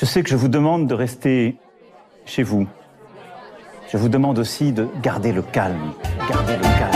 Je sais que je vous demande de rester chez vous. Je vous demande aussi de garder le calme. Le calme.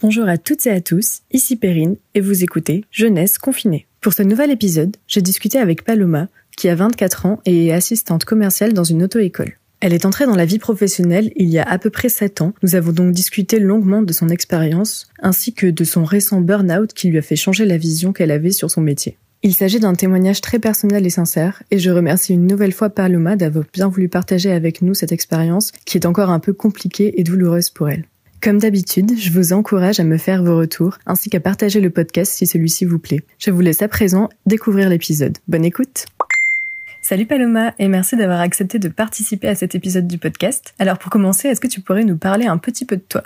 Bonjour à toutes et à tous, ici Perrine et vous écoutez Jeunesse confinée. Pour ce nouvel épisode, j'ai discuté avec Paloma, qui a 24 ans et est assistante commerciale dans une auto-école. Elle est entrée dans la vie professionnelle il y a à peu près 7 ans. Nous avons donc discuté longuement de son expérience ainsi que de son récent burn-out qui lui a fait changer la vision qu'elle avait sur son métier. Il s'agit d'un témoignage très personnel et sincère et je remercie une nouvelle fois Paloma d'avoir bien voulu partager avec nous cette expérience qui est encore un peu compliquée et douloureuse pour elle. Comme d'habitude, je vous encourage à me faire vos retours ainsi qu'à partager le podcast si celui-ci vous plaît. Je vous laisse à présent découvrir l'épisode. Bonne écoute Salut Paloma et merci d'avoir accepté de participer à cet épisode du podcast. Alors pour commencer, est-ce que tu pourrais nous parler un petit peu de toi?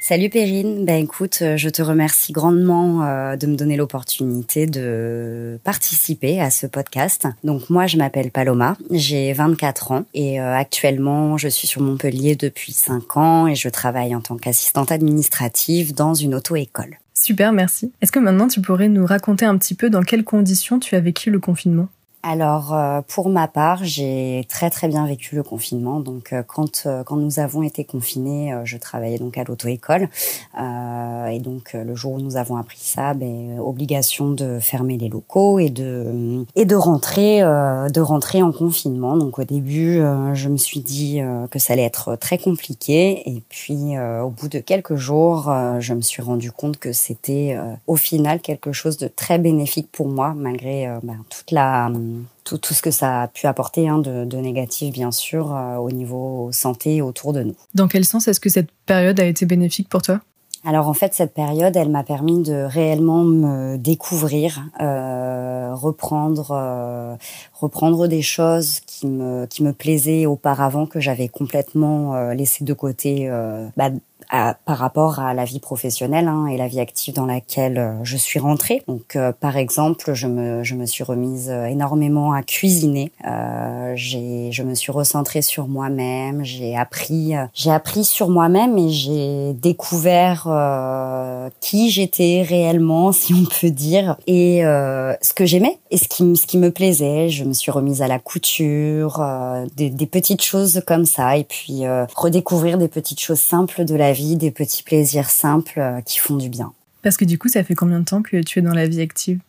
Salut Perrine, ben écoute, euh, je te remercie grandement euh, de me donner l'opportunité de participer à ce podcast. Donc moi je m'appelle Paloma, j'ai 24 ans et euh, actuellement je suis sur Montpellier depuis 5 ans et je travaille en tant qu'assistante administrative dans une auto-école. Super, merci. Est-ce que maintenant tu pourrais nous raconter un petit peu dans quelles conditions tu as vécu le confinement? Alors euh, pour ma part, j'ai très très bien vécu le confinement. Donc euh, quand euh, quand nous avons été confinés, je travaillais donc à l'auto-école et donc le jour où nous avons appris ça, ben, obligation de fermer les locaux et de et de rentrer de rentrer en confinement. Donc au début, je me suis dit que ça allait être très compliqué et puis au bout de quelques jours, je me suis rendu compte que c'était au final quelque chose de très bénéfique pour moi malgré ben, toute la tout, tout, ce que ça a pu apporter hein, de, de, négatif, bien sûr, euh, au niveau santé autour de nous. Dans quel sens est-ce que cette période a été bénéfique pour toi? Alors en fait, cette période, elle m'a permis de réellement me découvrir, euh, reprendre, euh, reprendre des choses qui me qui me plaisaient auparavant que j'avais complètement euh, laissé de côté. Bah, par rapport à la vie professionnelle hein, et la vie active dans laquelle euh, je suis rentrée. Donc, euh, par exemple, je me, je me suis remise euh, énormément à cuisiner. Euh, j'ai, je me suis recentrée sur moi-même. J'ai appris, j'ai appris sur moi-même et j'ai découvert qui j'étais réellement, si on peut dire, et ce que j'aimais et ce qui, ce qui me plaisait. Je me suis remise à la couture, des, des, petites choses comme ça, et puis redécouvrir des petites choses simples de la vie des petits plaisirs simples euh, qui font du bien. Parce que du coup, ça fait combien de temps que tu es dans la vie active?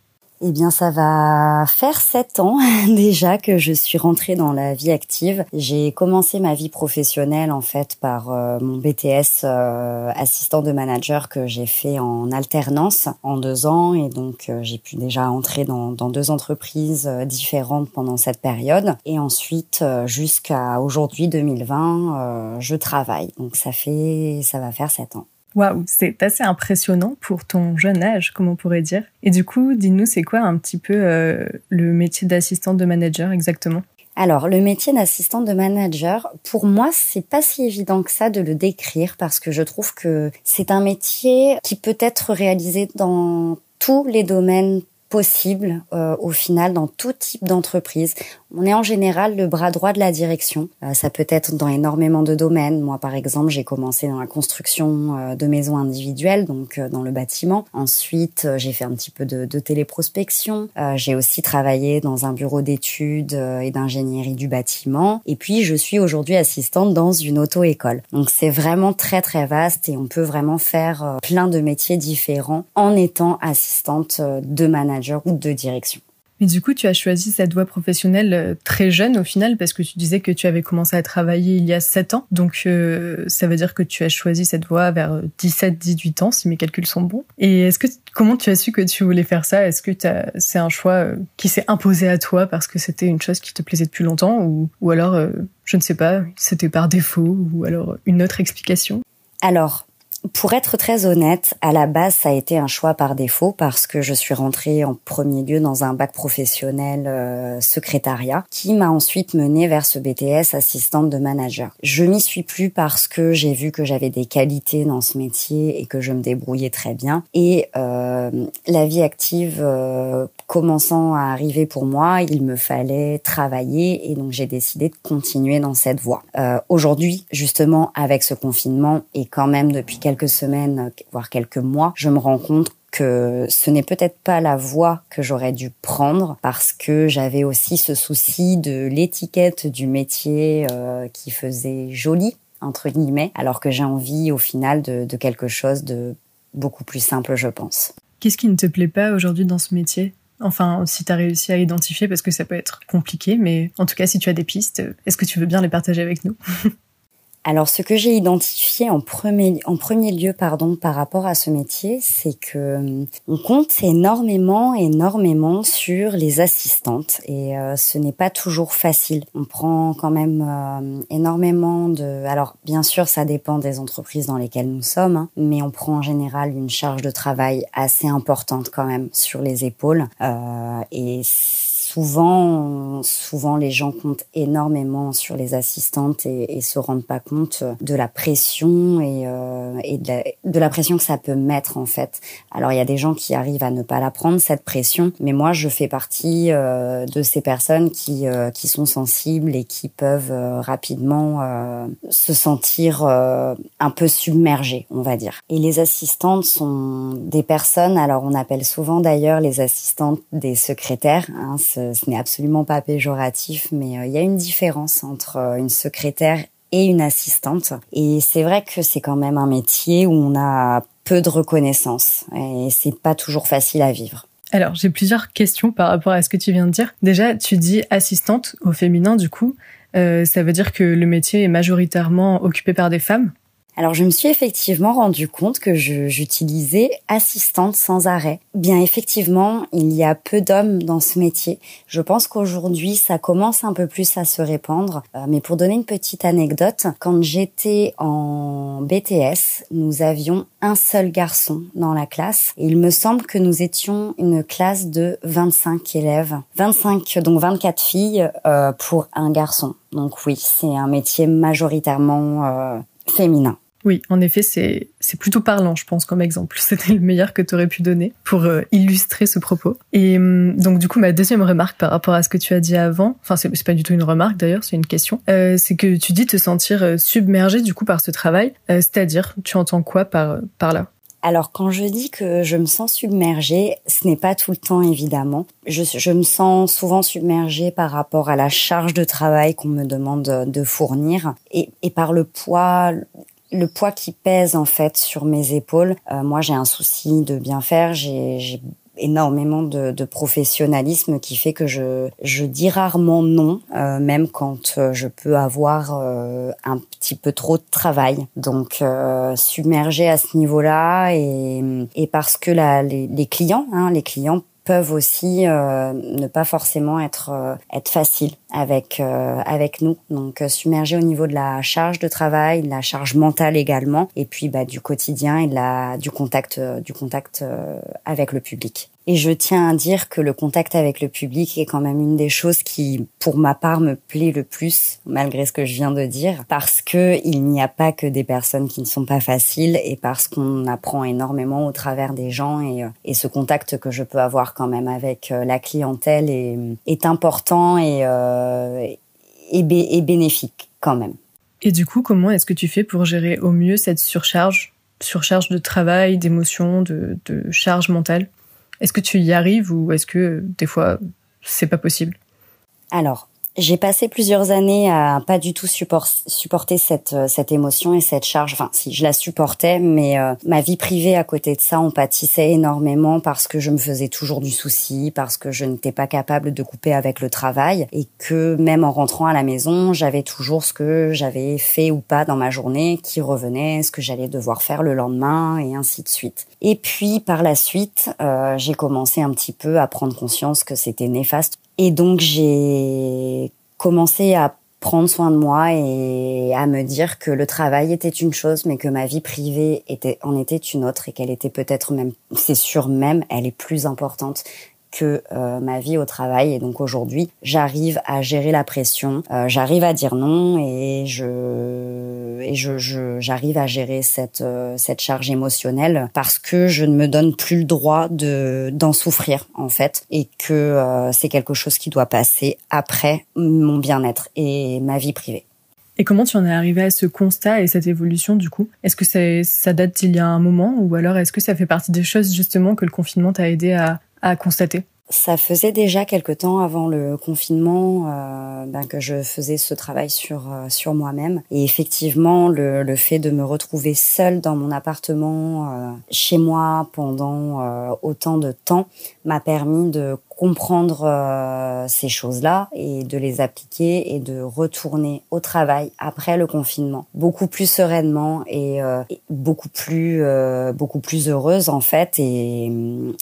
Eh bien, ça va faire sept ans déjà que je suis rentrée dans la vie active. J'ai commencé ma vie professionnelle en fait par euh, mon BTS euh, assistant de manager que j'ai fait en alternance en deux ans et donc j'ai pu déjà entrer dans, dans deux entreprises différentes pendant cette période et ensuite jusqu'à aujourd'hui 2020 je travaille. Donc ça fait ça va faire sept ans. Waouh, c'est assez impressionnant pour ton jeune âge, comme on pourrait dire. Et du coup, dis-nous, c'est quoi un petit peu euh, le métier d'assistante de manager exactement? Alors, le métier d'assistante de manager, pour moi, c'est pas si évident que ça de le décrire parce que je trouve que c'est un métier qui peut être réalisé dans tous les domaines possibles euh, au final dans tout type d'entreprise. On est en général le bras droit de la direction. Euh, ça peut être dans énormément de domaines. Moi, par exemple, j'ai commencé dans la construction euh, de maisons individuelles, donc euh, dans le bâtiment. Ensuite, j'ai fait un petit peu de, de téléprospection. j'ai aussi travaillé dans un bureau d'études et d'ingénierie du bâtiment. Et puis, je suis aujourd'hui assistante dans une auto-école. Donc, c'est vraiment très, très vaste et on peut vraiment faire plein de métiers différents en étant assistante de manager ou de direction. Mais du coup, tu as choisi cette voie professionnelle euh, très jeune au final parce que tu disais que tu avais commencé à travailler il y a 7 ans. Donc euh, ça veut dire que tu as choisi cette voie vers 17-18 ans si mes calculs sont bons. Et est-ce que comment tu as su que tu voulais faire ça? Est-ce que c'est un choix euh, qui s'est imposé à toi parce que c'était une chose qui te plaisait depuis longtemps? Ou, ou alors je ne sais pas, c'était par défaut ou alors une autre explication? Alors, pour être très honnête, à la base, ça a été un choix par défaut parce que je suis rentrée en premier lieu dans un bac professionnel euh, secrétariat qui m'a ensuite menée vers ce BTS assistante de manager. Je m'y suis plus parce que j'ai vu que j'avais des qualités dans ce métier et que je me débrouillais très bien. Et euh, la vie active commençant à arriver pour moi, il me fallait travailler et donc j'ai décidé de continuer dans cette voie. Aujourd'hui, justement, avec ce confinement et quand même depuis quelques semaines, voire quelques mois, je me rends compte que ce n'est peut-être pas la voie que j'aurais dû prendre parce que j'avais aussi ce souci de l'étiquette du métier euh, qui faisait joli entre guillemets, alors que j'ai envie au final de, de quelque chose de beaucoup plus simple, je pense. Qu'est-ce qui ne te plaît pas aujourd'hui dans ce métier? Enfin, si tu as réussi à identifier, parce que ça peut être compliqué, mais en tout cas, si tu as des pistes, est-ce que tu veux bien les partager avec nous? Alors, ce que j'ai identifié en premier, en premier lieu, pardon, par rapport à ce métier, c'est que euh, on compte énormément, énormément sur les assistantes, et euh, ce n'est pas toujours facile. On prend quand même euh, énormément de. Alors, bien sûr, ça dépend des entreprises dans lesquelles nous sommes, hein, mais on prend en général une charge de travail assez importante quand même sur les épaules, et souvent, souvent les gens comptent énormément sur les assistantes et, et se rendent pas compte de la pression et, euh, et de, la, de, la, pression que ça peut mettre en fait. Alors il y a des gens qui arrivent à ne pas la prendre cette pression, mais moi je fais partie euh, de ces personnes qui euh, qui sont sensibles et qui peuvent euh, rapidement euh, se sentir un peu submergées, on va dire. Et les assistantes sont des personnes. Alors on appelle souvent d'ailleurs les assistantes des secrétaires. Hein, n'est absolument pas péjoratif, mais euh, il y a une différence entre euh, une secrétaire et une assistante. Et c'est vrai que c'est quand même un métier où on a peu de reconnaissance et c'est pas toujours facile à vivre. Alors, j'ai plusieurs questions par rapport à ce que tu viens de dire. Déjà, tu dis assistante au féminin, du coup. Euh, ça veut dire que le métier est majoritairement occupé par des femmes? Alors je me suis effectivement rendu compte que j'utilisais assistante sans arrêt. Bien effectivement, il y a peu d'hommes dans ce métier. Je pense qu'aujourd'hui ça commence un peu plus à se répandre. Euh, mais pour donner une petite anecdote, quand j'étais en BTS, nous avions un seul garçon dans la classe. Et il me semble que nous étions une classe de 25 élèves. 25, donc 24 filles euh, pour un garçon. Donc oui, c'est un métier majoritairement euh, féminin. Oui, en effet, c'est c'est plutôt parlant, je pense, comme exemple. C'était le meilleur que tu aurais pu donner pour euh, illustrer ce propos. Et hum, donc, du coup, ma deuxième remarque par rapport à ce que tu as dit avant, enfin, c'est pas du tout une remarque d'ailleurs, c'est une question, euh, c'est que tu dis te sentir euh, submergé du coup par ce travail. Euh, c'est-à-dire, tu entends quoi par par là? Alors quand je dis que je me sens submergée, ce n'est pas tout le temps évidemment. Je, je, me sens souvent submergée par rapport à la charge de travail qu'on me demande de fournir et, et par le poids le poids qui pèse en fait sur mes épaules. Euh, moi, j'ai un souci de bien faire. J'ai énormément de, de, professionnalisme qui fait que je, je dis rarement non, euh, même quand euh, je peux avoir un petit peu trop de travail. Donc submergé à ce niveau-là et, et parce que la, les, les clients, hein, les clients peuvent aussi euh, ne pas forcément être euh, être faciles avec euh, avec nous. Donc submerger au niveau de la charge de travail, de la charge mentale également, et puis bah, du quotidien et de la du contact du contact avec le public. Et je tiens à dire que le contact avec le public est quand même une des choses qui, pour ma part, me plaît le plus, malgré ce que je viens de dire, parce que il n'y a pas que des personnes qui ne sont pas faciles et parce qu'on apprend énormément au travers des gens et, euh, et ce contact que je peux avoir quand même avec euh, la clientèle est, est important et, euh, bénéfique quand même. Et du coup, comment est-ce que tu fais pour gérer au mieux cette surcharge, surcharge de travail, d'émotions, de, de charge mentale? Est-ce que tu y arrives ou est-ce que des fois c'est pas possible? Alors, j'ai passé plusieurs années à pas du tout supporter cette euh, cette émotion et cette charge. Enfin, si je la supportais, mais euh, ma vie privée à côté de ça, on pâtissait énormément parce que je me faisais toujours du souci, parce que je n'étais pas capable de couper avec le travail et que même en rentrant à la maison, j'avais toujours ce que j'avais fait ou pas dans ma journée qui revenait, ce que j'allais devoir faire le lendemain et ainsi de suite. Et puis par la suite, euh, j'ai commencé un petit peu à prendre conscience que c'était néfaste et donc j'ai commencé à prendre soin de moi et à me dire que le travail était une chose, mais que ma vie privée était en était une autre et qu'elle était peut-être même, c'est sûr même, elle est plus importante que ma vie au travail. Et donc aujourd'hui, j'arrive à gérer la pression, j'arrive à dire non et je et je j'arrive à gérer cette cette charge émotionnelle parce que je ne me donne plus le droit de d'en souffrir en fait et que c'est quelque chose qui doit passer après mon bien-être et ma vie privée. Et comment tu en es arrivé à ce constat et cette évolution du coup? Est-ce que ça date d'il y a un moment ou alors est-ce que ça fait partie des choses justement que le confinement t'a aidé à, constater? Ça faisait déjà quelque temps avant le confinement euh, ben, que je faisais ce travail sur euh, sur moi-même. Et effectivement le, le, fait de me retrouver seule dans mon appartement euh, chez moi pendant autant de temps m'a permis de comprendre euh, ces choses-là et de les appliquer et de retourner au travail après le confinement. Beaucoup plus sereinement et, euh, beaucoup plus euh, beaucoup plus heureuse en fait et,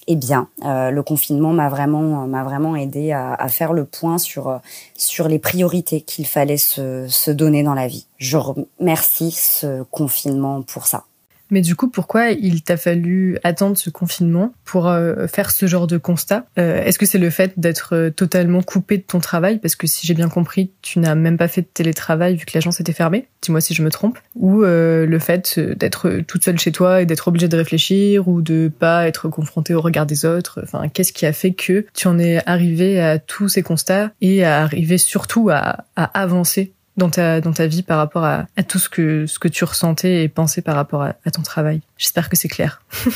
et bien. Le confinement m'a vraiment m'a vraiment aidé à, à, faire le point sur sur les priorités qu'il fallait se, se donner dans la vie. Je remercie ce confinement pour ça mais du coup, pourquoi il t'a fallu attendre ce confinement pour euh, faire ce genre de constat? Euh, Est-ce que c'est le fait d'être euh, totalement coupé de ton travail? Parce que si j'ai bien compris, tu n'as même pas fait de télétravail vu que l'agence était fermée. Dis-moi si je me trompe. Ou le fait d'être toute seule chez toi et d'être obligé de réfléchir ou de pas être confronté au regard des autres. Enfin, qu'est-ce qui a fait que tu en es arrivé à tous ces constats et à arriver surtout à avancer dans ta, dans ta vie par rapport à, à tout ce que, ce que tu ressentais et pensais par rapport à, ton travail. J'espère que c'est clair.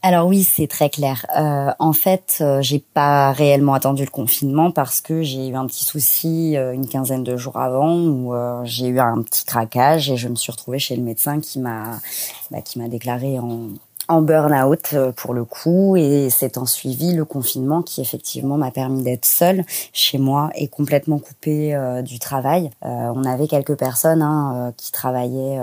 Alors oui, c'est très clair. Euh, en fait, euh, j'ai pas réellement attendu le confinement parce que j'ai eu un petit souci euh, une quinzaine de jours avant où euh, j'ai eu un petit craquage et je me suis retrouvée chez le médecin qui m'a bah, qui m'a déclaré en en burn-out euh, pour le coup et c'est en suivi le confinement qui effectivement m'a permis d'être seule chez moi et complètement coupée euh, du travail. Euh, on avait quelques personnes hein, qui travaillaient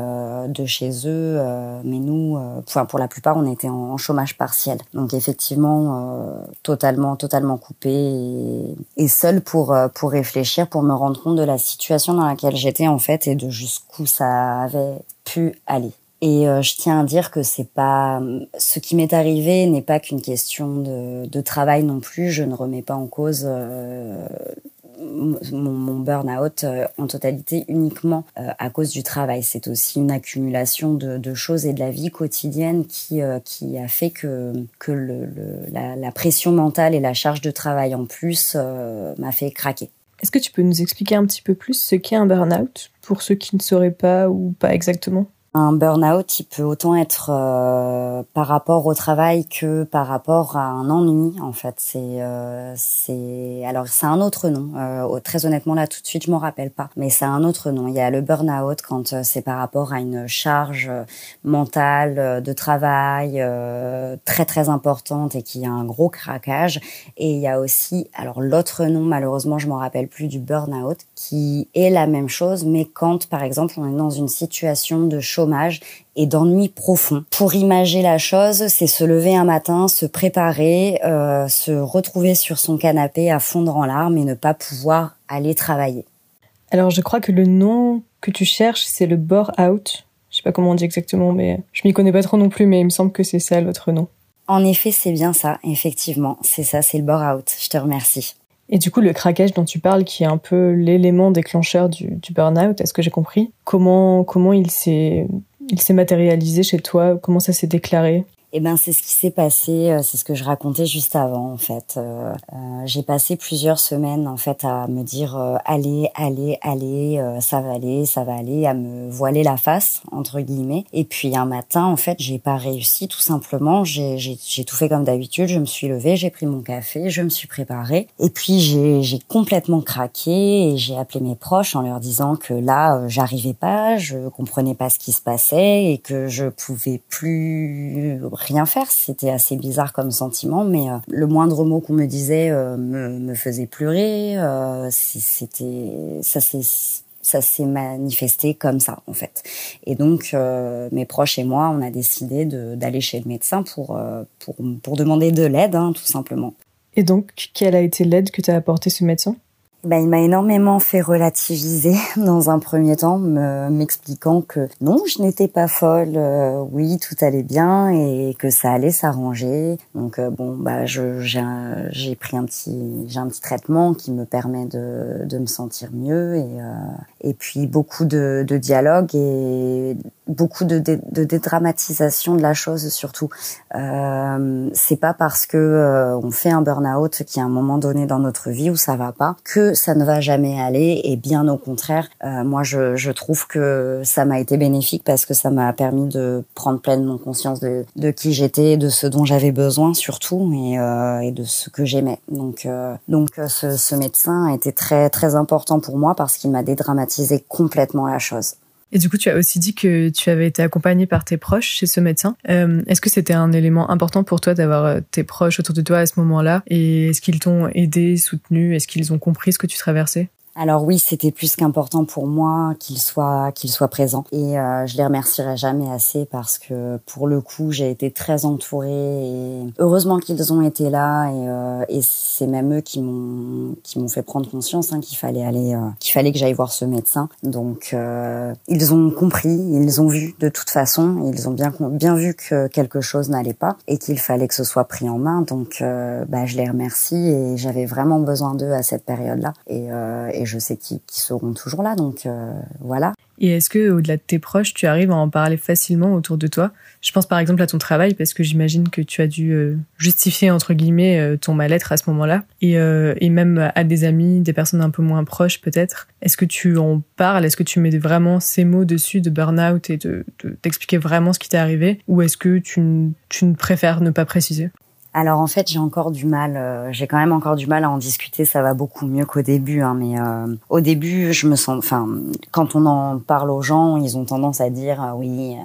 de chez eux, mais nous, enfin pour la plupart, on était en, chômage partiel. Donc effectivement, totalement, totalement coupée et, et seule pour pour réfléchir, pour me rendre compte de la situation dans laquelle j'étais en fait et de jusqu'où ça avait pu aller. Et euh, je tiens à dire que c'est pas ce qui m'est arrivé n'est pas qu'une question de, travail non plus. Je ne remets pas en cause euh, mon, burn-out euh, en totalité uniquement à cause du travail. C'est aussi une accumulation de, choses et de la vie quotidienne qui, qui a fait que, que la, pression mentale et la charge de travail en plus m'a fait craquer. Est-ce que tu peux nous expliquer un petit peu plus ce qu'est un burn-out pour ceux qui ne sauraient pas ou pas exactement? Un burn-out, il peut autant être euh, par rapport au travail que par rapport à un ennui. En fait, c'est euh, c'est alors c'est un autre nom. Euh, très honnêtement, là tout de suite, je m'en rappelle pas, mais c'est un autre nom. Il y a le burn-out quand euh, c'est par rapport à une charge mentale de travail très très importante et qui a un gros craquage. Et il y a aussi alors l'autre nom, malheureusement, je m'en rappelle plus du burn-out, qui est la même chose, mais quand par exemple on est dans une situation de chômage et d'ennui profond. Pour imager la chose, c'est se lever un matin, se préparer, euh, se retrouver sur son canapé à fondre en larmes et ne pas pouvoir aller travailler. Alors je crois que le nom que tu cherches, c'est le bore out. Je sais pas comment on dit exactement, mais je m'y connais pas trop non plus, mais il me semble que c'est ça l'autre nom. En effet, c'est bien ça, effectivement. C'est ça, c'est le bore out. Je te remercie. Et du coup, le craquage dont tu parles, qui est un peu l'élément déclencheur du, du burn-out, est-ce que j'ai compris? Comment comment il s'est il s'est matérialisé chez toi? Comment ça s'est déclaré? Eh ben, c'est ce qui s'est passé, euh, c'est ce que je racontais juste avant, en fait. Euh, euh, j'ai passé plusieurs semaines, en fait, à me dire allez, allez, allez, ça va aller, ça va aller, à me voiler la face entre guillemets. Et puis un matin, en fait, j'ai pas réussi, tout simplement. J'ai, tout fait comme d'habitude. Je me suis levée, j'ai pris mon café, je me suis préparée, et puis j'ai, j'ai complètement craqué et j'ai appelé mes proches en leur disant que là, j'arrivais pas, je comprenais pas ce qui se passait et que je pouvais plus rien faire. C'était assez bizarre comme sentiment, mais euh, le moindre mot qu'on me disait euh, me, me, faisait pleurer. Euh, c'était ça c'est ça s'est manifesté comme ça en fait. Et donc mes proches et moi, on a décidé d'aller chez le médecin pour, pour, pour demander de l'aide, hein, tout simplement. Et donc, quelle a été l'aide que tu as apporté ce médecin? Bah, il m'a énormément fait relativiser dans un premier temps, m'expliquant que non, je n'étais pas folle, euh, oui, tout allait bien et que ça allait s'arranger. Donc euh, bon, bah j'ai pris un petit j'ai un petit traitement qui me permet de, de me sentir mieux et euh, et puis beaucoup de, de dialogue et beaucoup de, dédramatisation de la chose surtout. Euh, c'est pas parce que euh, on fait un burn-out qui à un moment donné dans notre vie où ça va pas que ça ne va jamais aller et bien au contraire. Euh, moi je, je trouve que ça m'a été bénéfique parce que ça m'a permis de prendre pleinement conscience de, de qui j'étais, de ce dont j'avais besoin surtout et, euh, et de ce que j'aimais. Donc euh, donc ce, ce médecin été très très important pour moi parce qu'il m'a dédramatisé complètement la chose. Et du coup, tu as aussi dit que tu avais été accompagnée par tes proches chez ce médecin. Euh, est-ce que c'était un élément important pour toi d'avoir euh, tes proches autour de toi à ce moment-là? Et est-ce qu'ils t'ont aidé, soutenu? Est-ce qu'ils ont compris ce que tu traversais? Alors oui, c'était plus qu'important pour moi qu'il soit qu'il soit présent. Et euh, je les remercierai jamais assez parce que pour le coup j'ai été très entourée et heureusement qu'ils ont été là et, euh, et c'est même eux qui m'ont qui m'ont fait prendre conscience hein, qu'il fallait aller euh, qu'il fallait que j'aille voir ce médecin. Donc euh, ils ont compris ils ont vu de toute façon ils ont bien bien vu que quelque chose n'allait pas et qu'il fallait que ce soit pris en main. Donc bah, je les remercie et j'avais vraiment besoin d'eux à cette période là et, je sais qu'ils seront toujours là. Donc euh, voilà. Et est-ce que au-delà de tes proches, tu arrives à en parler facilement autour de toi? Je pense par exemple à ton travail parce que j'imagine que tu as dû euh, justifier entre guillemets euh, ton mal-être à ce moment-là et, même à des amis, des personnes un peu moins proches peut-être. Est-ce que tu en parles? Est-ce que tu mets vraiment ces mots dessus de burn-out et de vraiment ce qui t'est arrivé? Ou est-ce que tu, tu préfères ne pas préciser? Alors en fait, j'ai encore du mal. Euh, j'ai quand même encore du mal à en discuter. Ça va beaucoup mieux qu'au début, hein, mais euh, au début, je me sens. Enfin, quand on en parle aux gens, ils ont tendance à dire ah oui,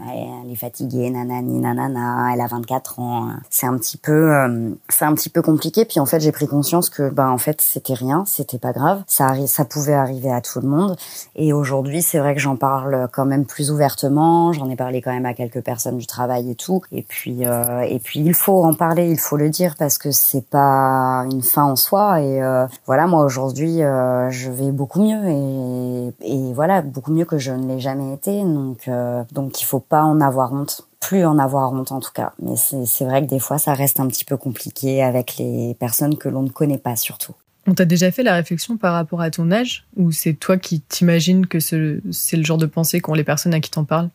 elle est fatiguée, nanani, nanana, elle a 24 ans. C'est un petit peu, euh, c'est un petit peu compliqué. Puis en fait, j'ai pris conscience que ben en fait, c'était rien, c'était pas grave. Ça ça pouvait arriver à tout le monde. Et aujourd'hui, c'est vrai que j'en parle quand même plus ouvertement. J'en ai parlé quand même à quelques personnes du travail et tout. Et puis, et puis, il faut en parler. Il faut le dire parce que c'est pas une fin en soi et euh, voilà moi aujourd'hui euh, je vais beaucoup mieux et, voilà beaucoup mieux que je ne l'ai jamais été. Donc euh, donc il faut pas en avoir honte plus en avoir honte en tout cas. Mais c'est vrai que des fois ça reste un petit peu compliqué avec les personnes que l'on ne connaît pas surtout. On t'a déjà fait la réflexion par rapport à ton âge ou c'est toi qui t'imagines que c'est le genre de pensée qu'ont les personnes à qui t'en parles?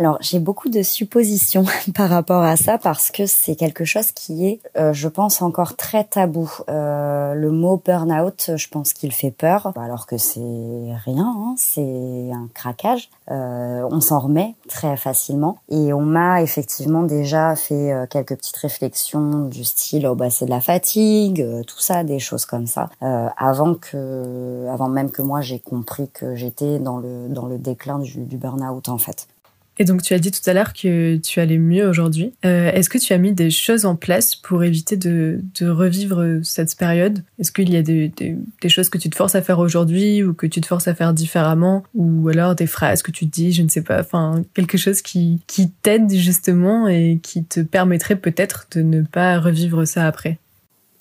Alors j'ai beaucoup de suppositions par rapport à ça parce que c'est quelque chose qui est, euh, je pense, encore très tabou. Euh, le mot burn-out, je pense qu'il fait peur, alors que c'est rien, hein, c'est un craquage. Euh, on s'en remet très facilement et on m'a effectivement déjà fait euh, quelques petites réflexions du style, oh bah c'est de la fatigue, euh, tout ça, des choses comme ça, avant que, avant même que moi j'ai compris que j'étais dans le dans le déclin du, du burn-out en fait. Et donc tu as dit tout à l'heure que tu allais mieux aujourd'hui. Euh, Est-ce que tu as mis des choses en place pour éviter de, revivre cette période? Est-ce qu'il y a des, choses que tu te forces à faire aujourd'hui ou que tu te forces à faire différemment? Ou alors des phrases que tu te dis, je ne sais pas, enfin quelque chose qui t'aide justement et qui te permettrait peut-être de ne pas revivre ça après?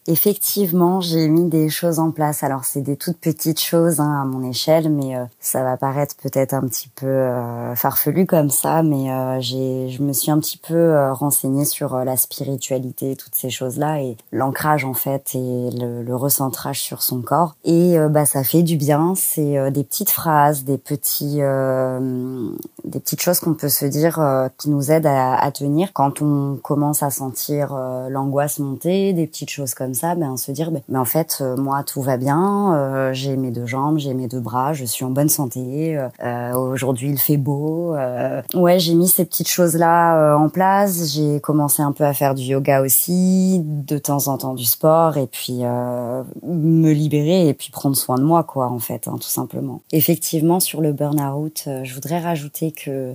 Effectivement, j'ai mis des choses en place. Alors c'est des toutes petites choses hein, à mon échelle, mais euh, ça va paraître peut-être un petit peu euh, farfelu comme ça, mais euh, j'ai, je me suis un petit peu renseignée sur la spiritualité, toutes ces choses-là et l'ancrage en fait et le, le, recentrage sur son corps. Et bah ça fait du bien. C'est des petites phrases, des petits, des petites choses qu'on peut se dire qui nous aident à, à, tenir quand on commence à sentir l'angoisse monter, des petites choses comme ça ben se dire, ben, mais en fait, euh, moi tout va bien, euh, j'ai mes deux jambes, j'ai mes deux bras, je suis en bonne santé. Euh, aujourd'hui, il fait beau. ouais, j'ai mis ces petites choses là en place. J'ai commencé un peu à faire du yoga aussi, de temps en temps du sport, et puis me libérer et puis prendre soin de moi, quoi, en fait, hein, tout simplement. Effectivement, sur le burn-out, je voudrais rajouter que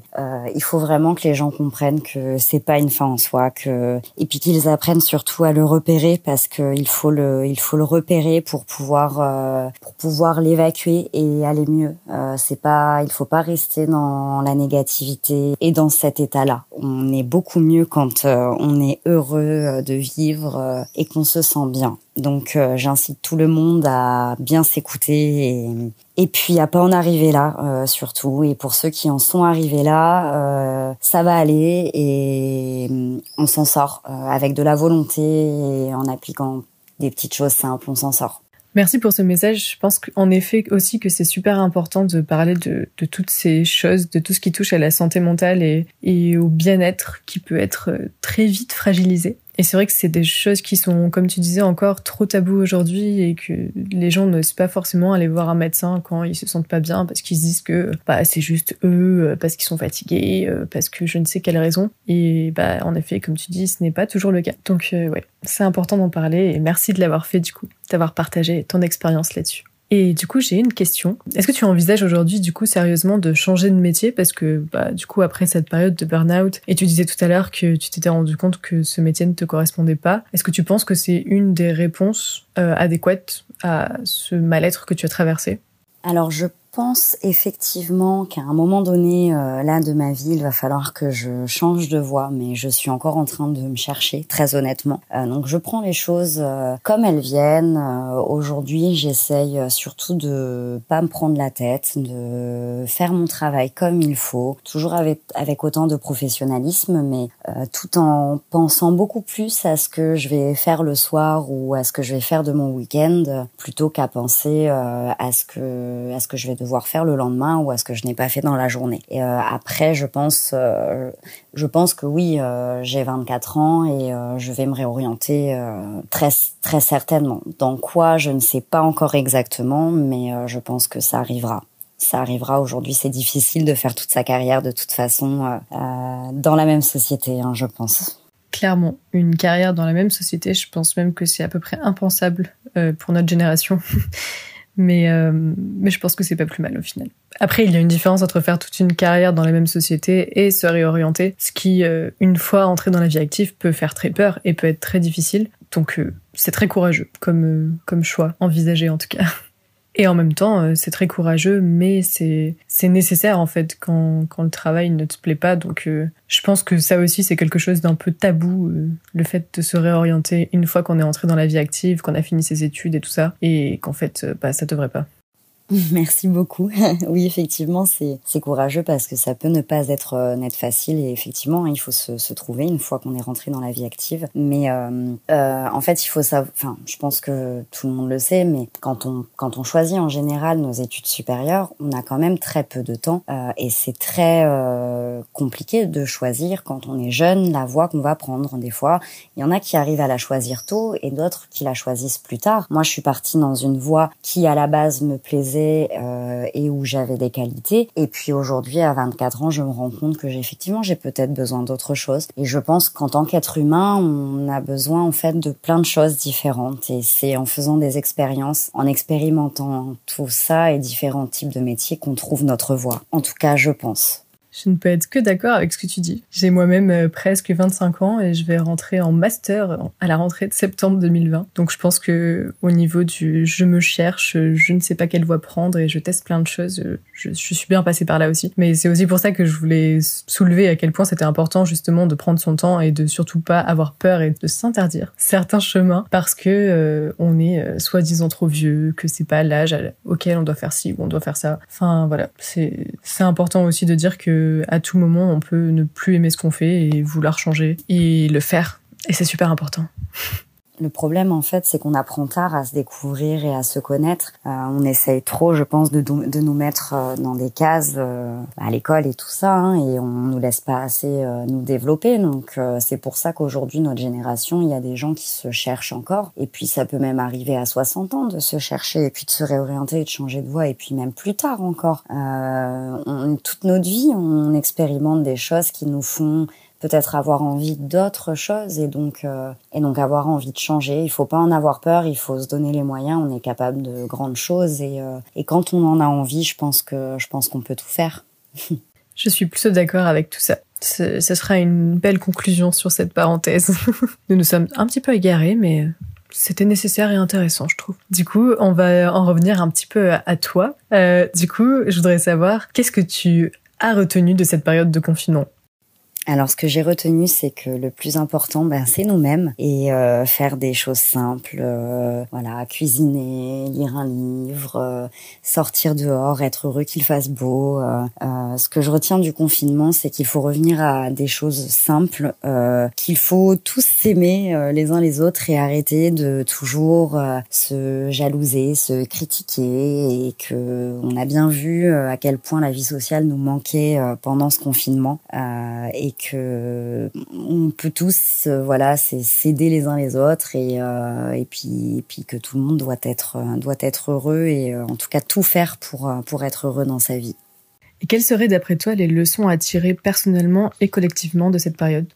il faut vraiment que les gens comprennent que c'est pas une fin en soi, que et puis qu'ils apprennent surtout à le repérer parce que il faut le, il faut le repérer pour pouvoir, euh, pour pouvoir l'évacuer et aller mieux. Euh, c'est pas, il faut pas rester dans la négativité et dans cet état-là. On est beaucoup mieux quand euh, on est heureux de vivre et qu'on se sent bien. Donc j'incite tout le monde à bien s'écouter et, et puis à pas en arriver là euh, surtout. Et pour ceux qui en sont arrivés là, euh, ça va aller et mm, on s'en sort euh, avec de la volonté et en appliquant des petites choses simples, on s'en sort. Merci pour ce message. Je pense qu'en effet aussi que c'est super important de parler de, de, toutes ces choses, de tout ce qui touche à la santé mentale et, et au bien-être qui peut être très vite fragilisé. Et c'est vrai que c'est des choses qui sont, comme tu disais, encore trop tabous aujourd'hui et que les gens n'osent pas forcément aller voir un médecin quand ils se sentent pas bien parce qu'ils se disent que bah, c'est juste eux, euh, parce qu'ils sont fatigués, euh, parce que je ne sais quelle raison. Et bah, en effet, comme tu dis, ce n'est pas toujours le cas. Donc, euh, ouais, c'est important d'en parler et merci de l'avoir fait du coup, d'avoir partagé ton expérience là-dessus. Et du coup, j'ai une question. Est-ce que tu envisages aujourd'hui, du coup, sérieusement de changer de métier? Parce que, bah, du coup, après cette période de burn-out, et tu disais tout à l'heure que tu t'étais rendu compte que ce métier ne te correspondait pas, est-ce que tu penses que c'est une des réponses euh, adéquates à ce mal-être que tu as traversé? Alors, je pense effectivement qu'à un moment donné, euh, là de ma vie, il va falloir que je change de voie, mais je suis encore en train de me chercher, très honnêtement. Euh, donc je prends les choses euh, comme elles viennent. Aujourd'hui, j'essaye surtout de pas me prendre la tête, de faire mon travail comme il faut, toujours avec avec autant de professionnalisme, mais tout en pensant beaucoup plus à ce que je vais faire le soir ou à ce que je vais faire de mon week-end, plutôt qu'à penser à ce que à ce que je vais faire le lendemain ou à ce que je n'ai pas fait dans la journée. Et euh, après, je pense, euh, je pense que oui, euh, j'ai 24 ans et je vais me réorienter très très certainement. Dans quoi, je ne sais pas encore exactement, mais je pense que ça arrivera ça arrivera. Aujourd'hui, c'est difficile de faire toute sa carrière de toute façon dans la même société, hein, je pense. Clairement, une carrière dans la même société, je pense même que c'est à peu près impensable pour notre génération. Mais, euh, mais je pense que c'est pas plus mal au final. Après, il y a une différence entre faire toute une carrière dans la même société et se réorienter, ce qui, euh, une fois entré dans la vie active, peut faire très peur et peut être très difficile. Donc, euh, c'est très courageux comme, comme choix, envisagé en tout cas. Et en même temps, euh, c'est très courageux, mais c'est nécessaire en fait quand quand le travail ne te plaît pas. Donc, euh, je pense que ça aussi c'est quelque chose d'un peu tabou, euh, le fait de se réorienter une fois qu'on est entré dans la vie active, qu'on a fini ses études et tout ça, et qu'en fait, bah ça devrait pas. Merci beaucoup. oui, effectivement, c'est courageux parce que ça peut ne pas être euh, facile et effectivement, il faut se, se trouver une fois qu'on est rentré dans la vie active. Mais euh, euh, en fait, il faut savoir. Enfin, je pense que tout le monde le sait, mais quand on quand on choisit en général nos études supérieures, on a quand même très peu de temps euh, et c'est très euh, compliqué de choisir quand on est jeune la voie qu'on va prendre. Des fois, il y en a qui arrivent à la choisir tôt et d'autres qui la choisissent plus tard. Moi, je suis partie dans une voie qui à la base me plaisait euh, et où j'avais des qualités. Et puis aujourd'hui, à 24 ans, je me rends compte que j'ai effectivement j'ai peut-être besoin d'autre chose. Et je pense qu'en tant qu'être humain, on a besoin en fait de plein de choses différentes. Et c'est en faisant des expériences, en expérimentant tout ça et différents types de métiers qu'on trouve notre voie. En tout cas, je pense. Je ne peux être que d'accord avec ce que tu dis. J'ai moi-même euh, presque 25 ans et je vais rentrer en master à la rentrée de septembre 2020. Donc je pense que au niveau du je me cherche, je ne sais pas quelle voie prendre et je teste plein de choses. Je, suis bien passée par là aussi. Mais c'est aussi pour ça que je voulais soulever à quel point c'était important justement de prendre son temps et de surtout pas avoir peur et de s'interdire certains chemins parce que euh, on est euh, soi-disant trop vieux, que c'est pas l'âge auquel on doit faire ci ou on doit faire ça. Enfin voilà, c'est important aussi de dire que à tout moment, on peut ne plus aimer ce qu'on fait et vouloir changer et le faire. Et c'est super important. Le problème, en fait, c'est qu'on apprend tard à se découvrir et à se connaître. Euh, on essaye trop, je pense, de, de nous mettre euh, dans des cases euh, à l'école et tout ça, hein, et on nous laisse pas assez nous développer. Donc, c'est pour ça qu'aujourd'hui, notre génération, il y a des gens qui se cherchent encore. Et puis, ça peut même arriver à 60 ans de se chercher et puis de se réorienter et de changer de voie. Et puis, même plus tard encore. On, toute notre vie, on expérimente des choses qui nous font peut-être avoir envie d'autres choses et donc euh, et donc avoir envie de changer. Il faut pas en avoir peur, il faut se donner les moyens. On est capable de grandes choses et euh, et quand on en a envie, je pense que je pense qu'on peut tout faire. je suis plutôt d'accord avec tout ça. Ce sera une belle conclusion sur cette parenthèse. nous nous sommes un petit peu égarés, mais c'était nécessaire et intéressant, je trouve. Du coup, on va en revenir un petit peu à toi. Euh, du coup, je voudrais savoir, qu'est-ce que tu as retenu de cette période de confinement? Alors, ce que j'ai retenu, c'est que le plus important, ben, c'est nous-mêmes et euh, faire des choses simples. Euh, voilà, cuisiner, lire un livre, euh, sortir dehors, être heureux qu'il fasse beau. ce que je retiens du confinement, c'est qu'il faut revenir à des choses simples, qu'il faut tous s'aimer les uns les autres et arrêter de toujours se jalouser, se critiquer et que on a bien vu à quel point la vie sociale nous manquait pendant ce confinement et que on peut tous, euh, voilà, s'aider les uns les autres et euh, et puis puis que tout le monde doit être euh, doit être heureux et en tout cas tout faire pour pour être heureux dans sa vie. Et quelles seraient d'après toi les leçons à tirer personnellement et collectivement de cette période?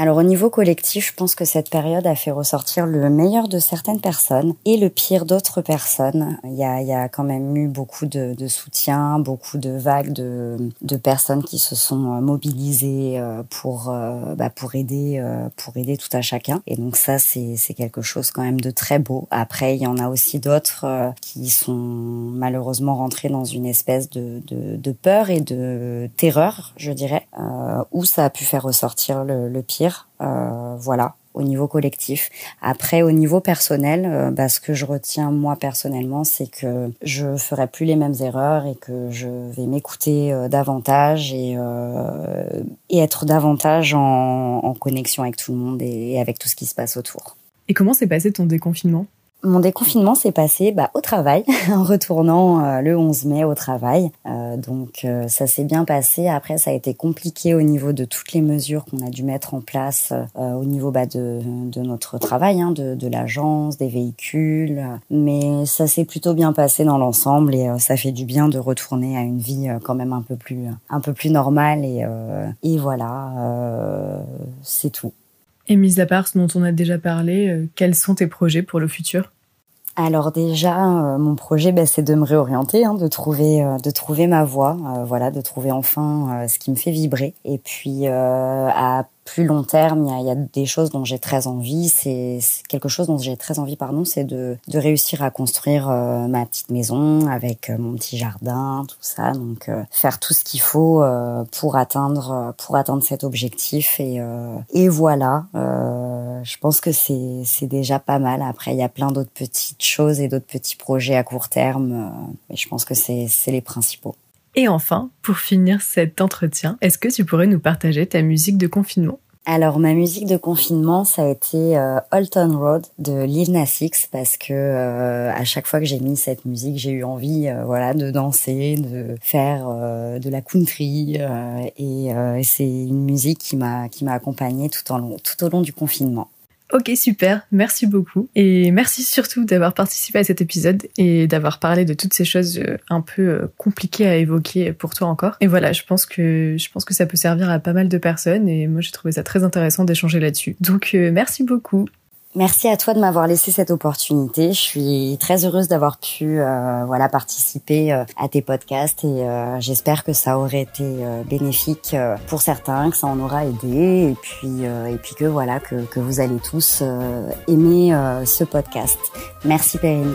Alors au niveau collectif, je pense que cette période a fait ressortir le meilleur de certaines personnes et le pire d'autres personnes. Il y a, quand même eu beaucoup de, soutien, beaucoup de vagues de, personnes qui se sont euh, mobilisées euh, pour euh, bah, pour aider pour aider tout à chacun. Et donc ça c'est quelque chose quand même de très beau. Après il y en a aussi d'autres qui sont malheureusement rentrés dans une espèce de, peur et de terreur, je dirais, où ça a pu faire ressortir le pire euh, voilà, au niveau collectif. Après, au niveau personnel, euh, bah, ce que je retiens moi personnellement, c'est que je ferai plus les mêmes erreurs et que je vais m'écouter euh, davantage et, et être davantage en, en, connexion avec tout le monde et avec tout ce qui se passe autour. Et comment s'est passé ton déconfinement? Mon déconfinement s'est passé bah, au travail, en retournant euh, le 11 mai au travail. Euh, donc euh, ça s'est bien passé. Après, ça a été compliqué au niveau de toutes les mesures qu'on a dû mettre en place au niveau bah, de, de, notre travail, hein, de, de l'agence, des véhicules. Mais ça s'est plutôt bien passé dans l'ensemble et ça fait du bien de retourner à une vie quand même un peu plus, un peu plus normale. Et, et voilà, c'est tout. Et mis à part ce dont on a déjà parlé, euh, quels sont tes projets pour le futur? Alors déjà, euh, mon projet, ben, c'est de me réorienter, hein, de trouver, euh, de trouver ma voie, voilà, de trouver enfin ce qui me fait vibrer. Et puis à plus long terme, il y a, y a, des choses dont j'ai très envie. C'est quelque chose dont j'ai très envie, pardon, c'est de, de réussir à construire euh, ma petite maison avec euh, mon petit jardin, tout ça. Donc euh, faire tout ce qu'il faut pour atteindre pour atteindre cet objectif et et voilà. je pense que c'est déjà pas mal. Après, il y a plein d'autres petites choses et d'autres petits projets à court terme, mais je pense que c'est les principaux. Et enfin, pour finir cet entretien, est-ce que tu pourrais nous partager ta musique de confinement? Alors ma musique de confinement, ça a été euh, Road de Lil Nas parce que euh, à chaque fois que j'ai mis cette musique, j'ai eu envie, euh, voilà, de danser, de faire euh, de la country et c'est une musique qui m'a accompagnée tout au long du confinement. Ok, super, merci beaucoup. Et merci surtout d'avoir participé à cet épisode et d'avoir parlé de toutes ces choses euh, un peu euh, compliquées à évoquer pour toi encore. Et voilà, je pense que, je pense que ça peut servir à pas mal de personnes et moi j'ai trouvé ça très intéressant d'échanger là-dessus. Donc euh, merci beaucoup. Merci à toi de m'avoir laissé cette opportunité. Je suis très heureuse d'avoir pu euh, voilà participer euh, à tes podcasts et euh, j'espère que ça aurait été bénéfique pour certains, que ça en aura aidé et puis et puis que voilà que, que vous allez tous aimer ce podcast. Merci Perrine.